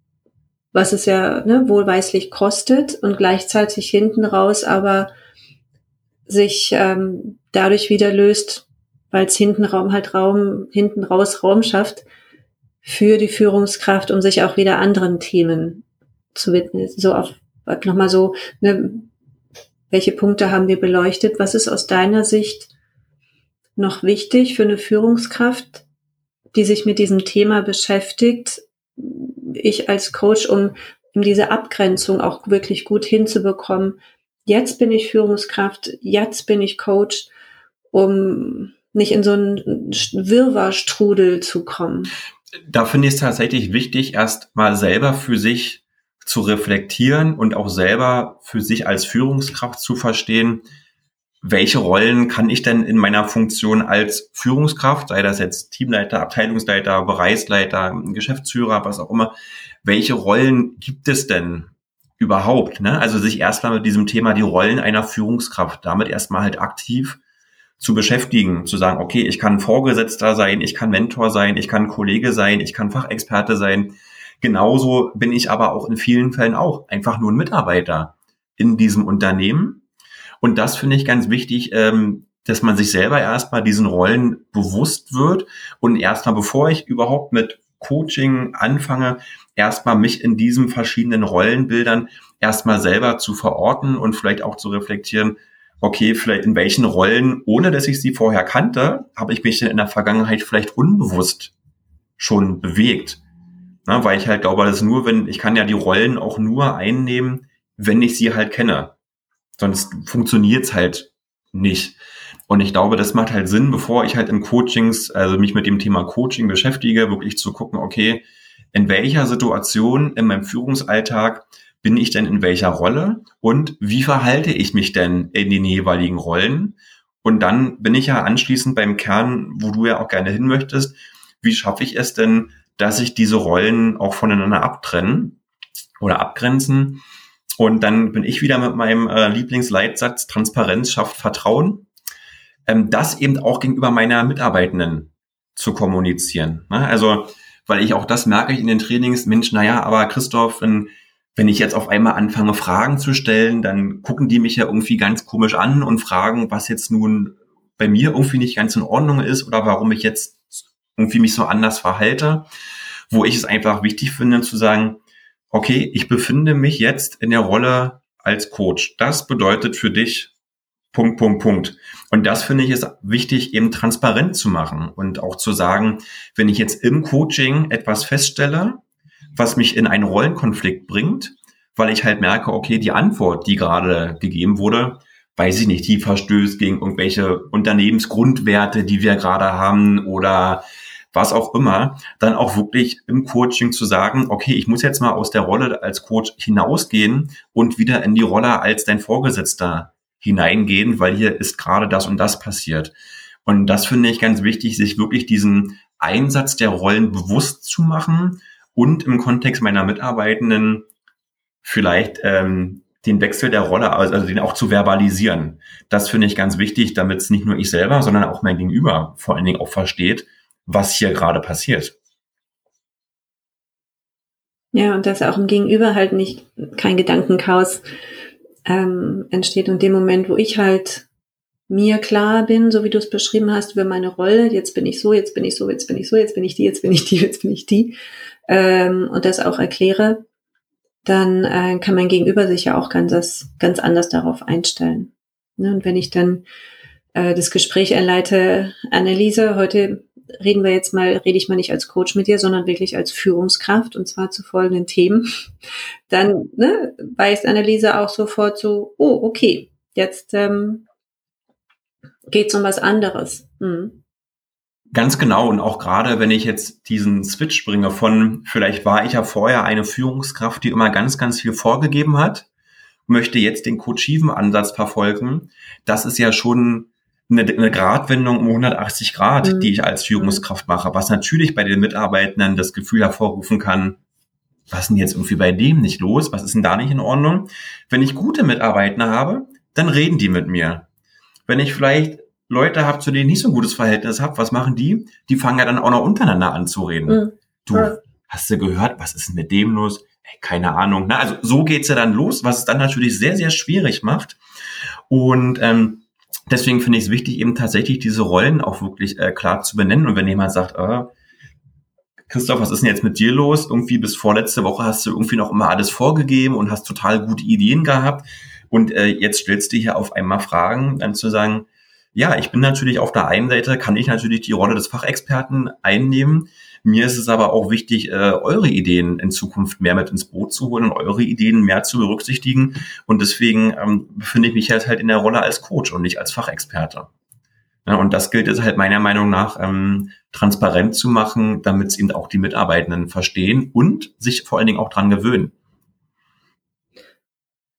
was es ja ne, wohlweislich kostet und gleichzeitig hinten raus aber sich ähm, dadurch wieder löst, weil es hinten Raum halt Raum, hinten raus Raum schafft für die Führungskraft, um sich auch wieder anderen Themen zu widmen. So auf nochmal so, ne, welche Punkte haben wir beleuchtet? Was ist aus deiner Sicht noch wichtig für eine Führungskraft, die sich mit diesem Thema beschäftigt? Ich als Coach, um, um diese Abgrenzung auch wirklich gut hinzubekommen. Jetzt bin ich Führungskraft, jetzt bin ich Coach, um nicht in so einen Wirrwarrstrudel zu kommen. Da finde ich es tatsächlich wichtig, erst mal selber für sich zu reflektieren und auch selber für sich als Führungskraft zu verstehen, welche Rollen kann ich denn in meiner Funktion als Führungskraft, sei das jetzt Teamleiter, Abteilungsleiter, Bereichsleiter, Geschäftsführer, was auch immer, welche Rollen gibt es denn überhaupt? Ne? Also sich erstmal mit diesem Thema die Rollen einer Führungskraft, damit erstmal halt aktiv zu beschäftigen, zu sagen, okay, ich kann Vorgesetzter sein, ich kann Mentor sein, ich kann Kollege sein, ich kann Fachexperte sein, Genauso bin ich aber auch in vielen Fällen auch einfach nur ein Mitarbeiter in diesem Unternehmen. Und das finde ich ganz wichtig, ähm, dass man sich selber erstmal diesen Rollen bewusst wird und erstmal, bevor ich überhaupt mit Coaching anfange, erstmal mich in diesen verschiedenen Rollenbildern erstmal selber zu verorten und vielleicht auch zu reflektieren, okay, vielleicht in welchen Rollen, ohne dass ich sie vorher kannte, habe ich mich denn in der Vergangenheit vielleicht unbewusst schon bewegt. Na, weil ich halt glaube, dass nur, wenn, ich kann ja die Rollen auch nur einnehmen, wenn ich sie halt kenne. Sonst funktioniert's halt nicht. Und ich glaube, das macht halt Sinn, bevor ich halt in Coachings, also mich mit dem Thema Coaching beschäftige, wirklich zu gucken, okay, in welcher Situation in meinem Führungsalltag bin ich denn in welcher Rolle und wie verhalte ich mich denn in den jeweiligen Rollen? Und dann bin ich ja anschließend beim Kern, wo du ja auch gerne hin möchtest, wie schaffe ich es denn, dass sich diese Rollen auch voneinander abtrennen oder abgrenzen. Und dann bin ich wieder mit meinem äh, Lieblingsleitsatz, Transparenz schafft Vertrauen, ähm, das eben auch gegenüber meiner Mitarbeitenden zu kommunizieren. Ne? Also, weil ich auch das merke ich in den Trainings, Mensch, naja, aber Christoph, wenn, wenn ich jetzt auf einmal anfange, Fragen zu stellen, dann gucken die mich ja irgendwie ganz komisch an und fragen, was jetzt nun bei mir irgendwie nicht ganz in Ordnung ist oder warum ich jetzt irgendwie mich so anders verhalte, wo ich es einfach wichtig finde zu sagen, okay, ich befinde mich jetzt in der Rolle als Coach. Das bedeutet für dich Punkt, Punkt, Punkt. Und das finde ich ist wichtig, eben transparent zu machen und auch zu sagen, wenn ich jetzt im Coaching etwas feststelle, was mich in einen Rollenkonflikt bringt, weil ich halt merke, okay, die Antwort, die gerade gegeben wurde, weiß ich nicht, die verstößt gegen irgendwelche Unternehmensgrundwerte, die wir gerade haben oder was auch immer, dann auch wirklich im Coaching zu sagen, okay, ich muss jetzt mal aus der Rolle als Coach hinausgehen und wieder in die Rolle als dein Vorgesetzter hineingehen, weil hier ist gerade das und das passiert. Und das finde ich ganz wichtig, sich wirklich diesen Einsatz der Rollen bewusst zu machen und im Kontext meiner Mitarbeitenden vielleicht ähm, den Wechsel der Rolle, also den auch zu verbalisieren. Das finde ich ganz wichtig, damit es nicht nur ich selber, sondern auch mein Gegenüber vor allen Dingen auch versteht, was hier gerade passiert. Ja, und dass auch im Gegenüber halt nicht kein Gedankenchaos ähm, entsteht. Und dem Moment, wo ich halt mir klar bin, so wie du es beschrieben hast, über meine Rolle, jetzt bin ich so, jetzt bin ich so, jetzt bin ich so, jetzt bin ich die, jetzt bin ich die, jetzt bin ich die, ähm, und das auch erkläre, dann äh, kann mein Gegenüber sich ja auch ganz, ganz anders darauf einstellen. Ne? Und wenn ich dann äh, das Gespräch erleite, Anneliese, heute reden wir jetzt mal, rede ich mal nicht als Coach mit dir, sondern wirklich als Führungskraft und zwar zu folgenden Themen. Dann ne, weist Anneliese auch sofort so, oh, okay, jetzt ähm, geht es um was anderes. Hm. Ganz genau. Und auch gerade, wenn ich jetzt diesen Switch bringe von, vielleicht war ich ja vorher eine Führungskraft, die immer ganz, ganz viel vorgegeben hat, möchte jetzt den coachiven Ansatz verfolgen. Das ist ja schon eine, eine Gradwendung um 180 Grad, mhm. die ich als Führungskraft mache, was natürlich bei den Mitarbeitenden das Gefühl hervorrufen kann, was ist denn jetzt irgendwie bei dem nicht los? Was ist denn da nicht in Ordnung? Wenn ich gute Mitarbeiter habe, dann reden die mit mir. Wenn ich vielleicht Leute habe, zu denen ich nicht so ein gutes Verhältnis habe, was machen die? Die fangen ja dann auch noch untereinander an zu reden. Mhm. Du, hast du gehört, was ist denn mit dem los? Hey, keine Ahnung. Na, also so geht's ja dann los, was es dann natürlich sehr, sehr schwierig macht. Und ähm, deswegen finde ich es wichtig, eben tatsächlich diese Rollen auch wirklich äh, klar zu benennen. Und wenn jemand sagt, äh, Christoph, was ist denn jetzt mit dir los? Irgendwie bis vorletzte Woche hast du irgendwie noch immer alles vorgegeben und hast total gute Ideen gehabt. Und äh, jetzt stellst du hier auf einmal Fragen, dann zu sagen, ja, ich bin natürlich auf der einen Seite, kann ich natürlich die Rolle des Fachexperten einnehmen. Mir ist es aber auch wichtig, äh, eure Ideen in Zukunft mehr mit ins Boot zu holen und eure Ideen mehr zu berücksichtigen. Und deswegen ähm, befinde ich mich jetzt halt in der Rolle als Coach und nicht als Fachexperte. Ja, und das gilt es halt meiner Meinung nach ähm, transparent zu machen, damit es eben auch die Mitarbeitenden verstehen und sich vor allen Dingen auch dran gewöhnen.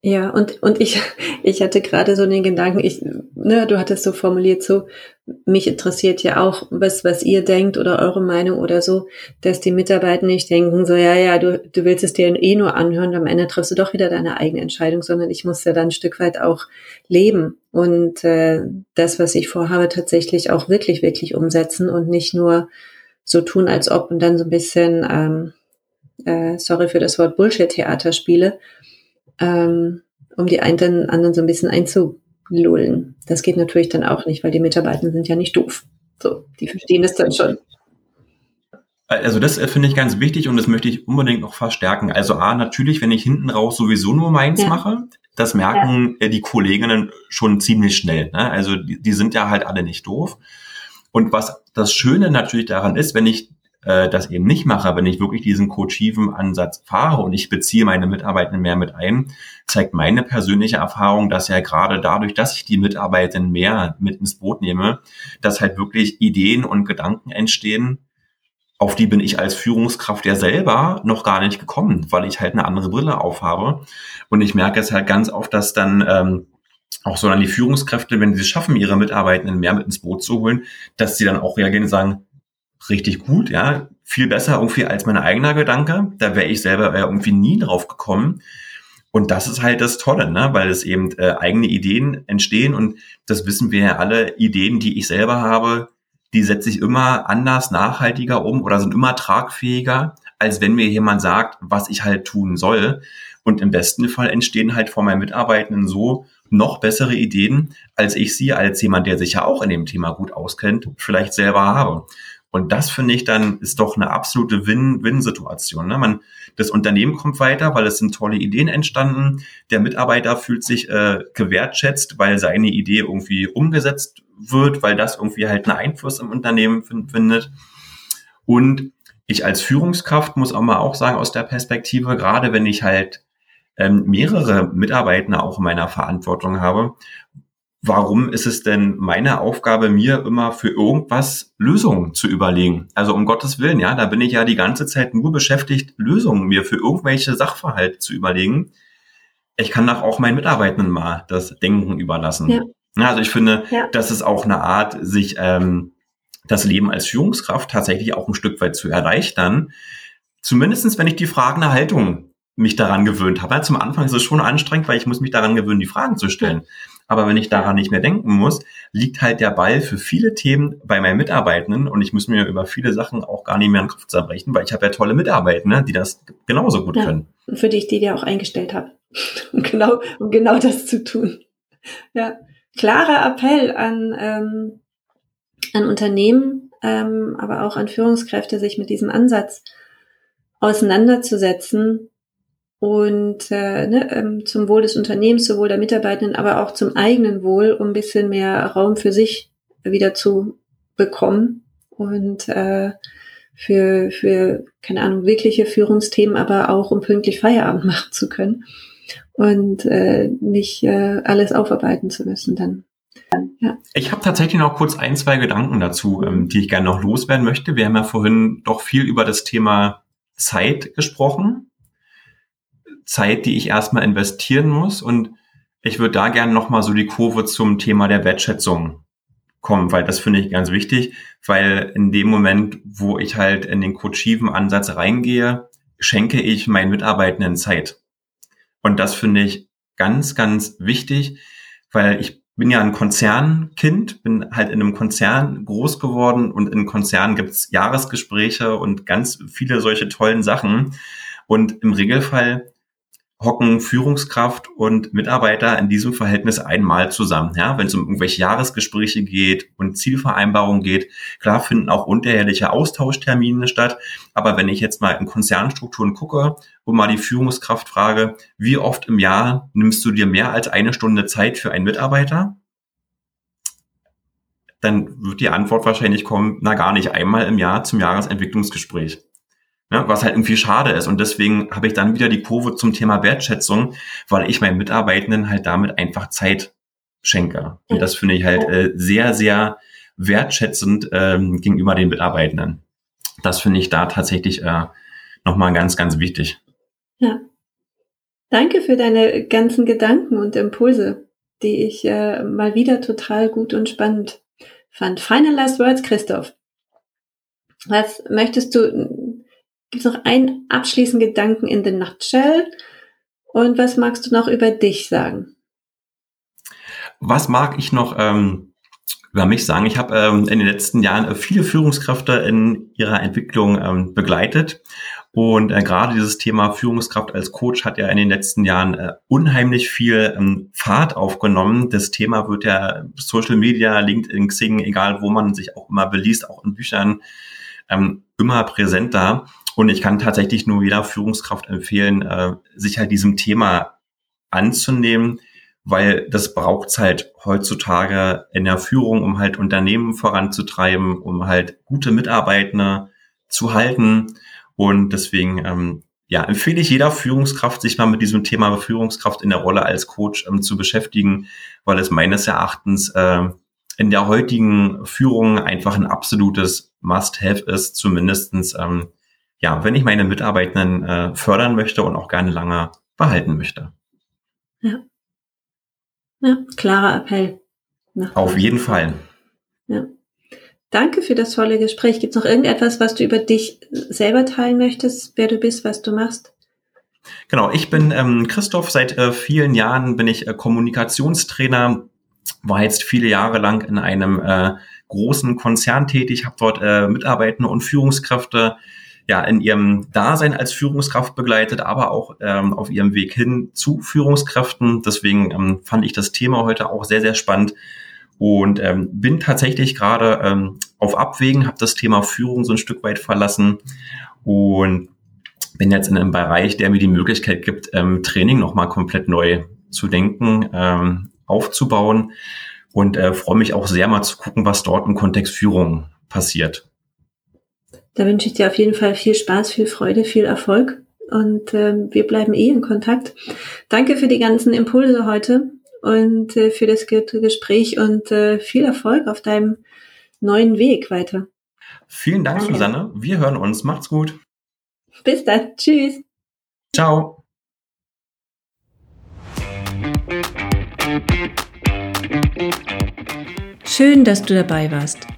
Ja, und, und ich, ich hatte gerade so den Gedanken, ich, ne, du hattest so formuliert, so, mich interessiert ja auch, was, was ihr denkt oder eure Meinung oder so, dass die Mitarbeiter nicht denken, so, ja, ja, du, du willst es dir eh nur anhören, am Ende triffst du doch wieder deine eigene Entscheidung, sondern ich muss ja dann ein Stück weit auch leben und äh, das, was ich vorhabe, tatsächlich auch wirklich, wirklich umsetzen und nicht nur so tun, als ob und dann so ein bisschen, ähm, äh, sorry für das Wort Bullshit-Theater spiele, ähm, um die einen anderen so ein bisschen einzulullen. Das geht natürlich dann auch nicht, weil die Mitarbeiter sind ja nicht doof. So, die verstehen das dann schon. Also das äh, finde ich ganz wichtig und das möchte ich unbedingt noch verstärken. Also A, natürlich, wenn ich hinten raus sowieso nur meins ja. mache, das merken ja. Äh, die Kolleginnen schon ziemlich schnell. Ne? Also die, die sind ja halt alle nicht doof. Und was das Schöne natürlich daran ist, wenn ich äh, das eben nicht mache, wenn ich wirklich diesen coachiven Ansatz fahre und ich beziehe meine Mitarbeitenden mehr mit ein, zeigt meine persönliche Erfahrung, dass ja gerade dadurch, dass ich die Mitarbeitenden mehr mit ins Boot nehme, dass halt wirklich Ideen und Gedanken entstehen, auf die bin ich als Führungskraft ja selber noch gar nicht gekommen, weil ich halt eine andere Brille aufhabe. Und ich merke es halt ganz oft, dass dann ähm, auch so dann die Führungskräfte, wenn sie es schaffen, ihre Mitarbeitenden mehr mit ins Boot zu holen, dass sie dann auch reagieren und sagen, richtig gut, ja, viel besser irgendwie als mein eigener Gedanke. Da wäre ich selber wär irgendwie nie drauf gekommen. Und das ist halt das Tolle, ne? weil es eben äh, eigene Ideen entstehen und das wissen wir ja alle, Ideen, die ich selber habe, die setze ich immer anders, nachhaltiger um oder sind immer tragfähiger, als wenn mir jemand sagt, was ich halt tun soll. Und im besten Fall entstehen halt von meinen Mitarbeitenden so noch bessere Ideen, als ich sie als jemand, der sich ja auch in dem Thema gut auskennt, vielleicht selber habe. Und das finde ich dann ist doch eine absolute Win-Win-Situation. Ne? Man, das Unternehmen kommt weiter, weil es sind tolle Ideen entstanden. Der Mitarbeiter fühlt sich äh, gewertschätzt, weil seine Idee irgendwie umgesetzt wird, weil das irgendwie halt einen Einfluss im Unternehmen findet. Und ich als Führungskraft muss auch mal auch sagen, aus der Perspektive, gerade wenn ich halt ähm, mehrere Mitarbeiter auch in meiner Verantwortung habe, warum ist es denn meine Aufgabe, mir immer für irgendwas Lösungen zu überlegen? Also um Gottes Willen, ja, da bin ich ja die ganze Zeit nur beschäftigt, Lösungen mir für irgendwelche Sachverhalte zu überlegen. Ich kann doch auch meinen Mitarbeitenden mal das Denken überlassen. Ja. Also ich finde, ja. das ist auch eine Art, sich ähm, das Leben als Führungskraft tatsächlich auch ein Stück weit zu erleichtern. Zumindestens, wenn ich die fragende Haltung mich daran gewöhnt habe. Zum Anfang ist es schon anstrengend, weil ich muss mich daran gewöhnen, die Fragen zu stellen. Aber wenn ich daran nicht mehr denken muss, liegt halt der Ball für viele Themen bei meinen Mitarbeitenden und ich muss mir über viele Sachen auch gar nicht mehr den Kopf zerbrechen, weil ich habe ja tolle Mitarbeiter, die das genauso gut ja, können. Für die ich die ja auch eingestellt habe. um, genau, um genau das zu tun. Ja. Klarer Appell an, ähm, an Unternehmen, ähm, aber auch an Führungskräfte, sich mit diesem Ansatz auseinanderzusetzen, und äh, ne, ähm, zum Wohl des Unternehmens, sowohl der Mitarbeitenden, aber auch zum eigenen Wohl, um ein bisschen mehr Raum für sich wieder zu bekommen und äh, für, für, keine Ahnung, wirkliche Führungsthemen, aber auch um pünktlich Feierabend machen zu können und äh, nicht äh, alles aufarbeiten zu müssen dann. Ja. Ich habe tatsächlich noch kurz ein, zwei Gedanken dazu, ähm, die ich gerne noch loswerden möchte. Wir haben ja vorhin doch viel über das Thema Zeit gesprochen Zeit, die ich erstmal investieren muss. Und ich würde da gerne nochmal so die Kurve zum Thema der Wertschätzung kommen, weil das finde ich ganz wichtig, weil in dem Moment, wo ich halt in den coachiven Ansatz reingehe, schenke ich meinen Mitarbeitenden Zeit. Und das finde ich ganz, ganz wichtig, weil ich bin ja ein Konzernkind, bin halt in einem Konzern groß geworden und in Konzernen gibt's Jahresgespräche und ganz viele solche tollen Sachen. Und im Regelfall hocken Führungskraft und Mitarbeiter in diesem Verhältnis einmal zusammen. Ja, wenn es um irgendwelche Jahresgespräche geht und Zielvereinbarungen geht, klar finden auch unterjährliche Austauschtermine statt. Aber wenn ich jetzt mal in Konzernstrukturen gucke und mal die Führungskraft frage, wie oft im Jahr nimmst du dir mehr als eine Stunde Zeit für einen Mitarbeiter? Dann wird die Antwort wahrscheinlich kommen, na gar nicht einmal im Jahr zum Jahresentwicklungsgespräch. Ne, was halt irgendwie schade ist. Und deswegen habe ich dann wieder die Kurve zum Thema Wertschätzung, weil ich meinen Mitarbeitenden halt damit einfach Zeit schenke. Und das finde ich halt äh, sehr, sehr wertschätzend ähm, gegenüber den Mitarbeitenden. Das finde ich da tatsächlich äh, nochmal ganz, ganz wichtig. Ja. Danke für deine ganzen Gedanken und Impulse, die ich äh, mal wieder total gut und spannend fand. Final last words, Christoph. Was möchtest du Gibt es noch einen abschließenden Gedanken in the nutshell? Und was magst du noch über dich sagen? Was mag ich noch ähm, über mich sagen? Ich habe ähm, in den letzten Jahren äh, viele Führungskräfte in ihrer Entwicklung ähm, begleitet. Und äh, gerade dieses Thema Führungskraft als Coach hat ja in den letzten Jahren äh, unheimlich viel ähm, Fahrt aufgenommen. Das Thema wird ja Social Media, LinkedIn, Xing, egal wo man sich auch immer beliest, auch in Büchern, ähm, immer präsenter. Und ich kann tatsächlich nur jeder Führungskraft empfehlen, äh, sich halt diesem Thema anzunehmen, weil das braucht's halt heutzutage in der Führung, um halt Unternehmen voranzutreiben, um halt gute Mitarbeiter zu halten. Und deswegen ähm, ja, empfehle ich jeder Führungskraft, sich mal mit diesem Thema Führungskraft in der Rolle als Coach ähm, zu beschäftigen, weil es meines Erachtens äh, in der heutigen Führung einfach ein absolutes Must-Have ist, zumindestens ähm, ja, wenn ich meine Mitarbeitenden äh, fördern möchte und auch gerne lange behalten möchte. Ja. Ja, klarer Appell. Auf jeden Fall. Ja. Danke für das tolle Gespräch. Gibt es noch irgendetwas, was du über dich selber teilen möchtest, wer du bist, was du machst? Genau, ich bin ähm, Christoph. Seit äh, vielen Jahren bin ich äh, Kommunikationstrainer, war jetzt viele Jahre lang in einem äh, großen Konzern tätig, habe dort äh, Mitarbeitende und Führungskräfte ja in ihrem Dasein als Führungskraft begleitet, aber auch ähm, auf ihrem Weg hin zu Führungskräften. Deswegen ähm, fand ich das Thema heute auch sehr, sehr spannend und ähm, bin tatsächlich gerade ähm, auf Abwägen, habe das Thema Führung so ein Stück weit verlassen und bin jetzt in einem Bereich, der mir die Möglichkeit gibt, ähm, Training nochmal komplett neu zu denken, ähm, aufzubauen und äh, freue mich auch sehr mal zu gucken, was dort im Kontext Führung passiert. Da wünsche ich dir auf jeden Fall viel Spaß, viel Freude, viel Erfolg und äh, wir bleiben eh in Kontakt. Danke für die ganzen Impulse heute und äh, für das Gespräch und äh, viel Erfolg auf deinem neuen Weg weiter. Vielen Dank, Danke. Susanne. Wir hören uns. Macht's gut. Bis dann. Tschüss. Ciao. Schön, dass du dabei warst.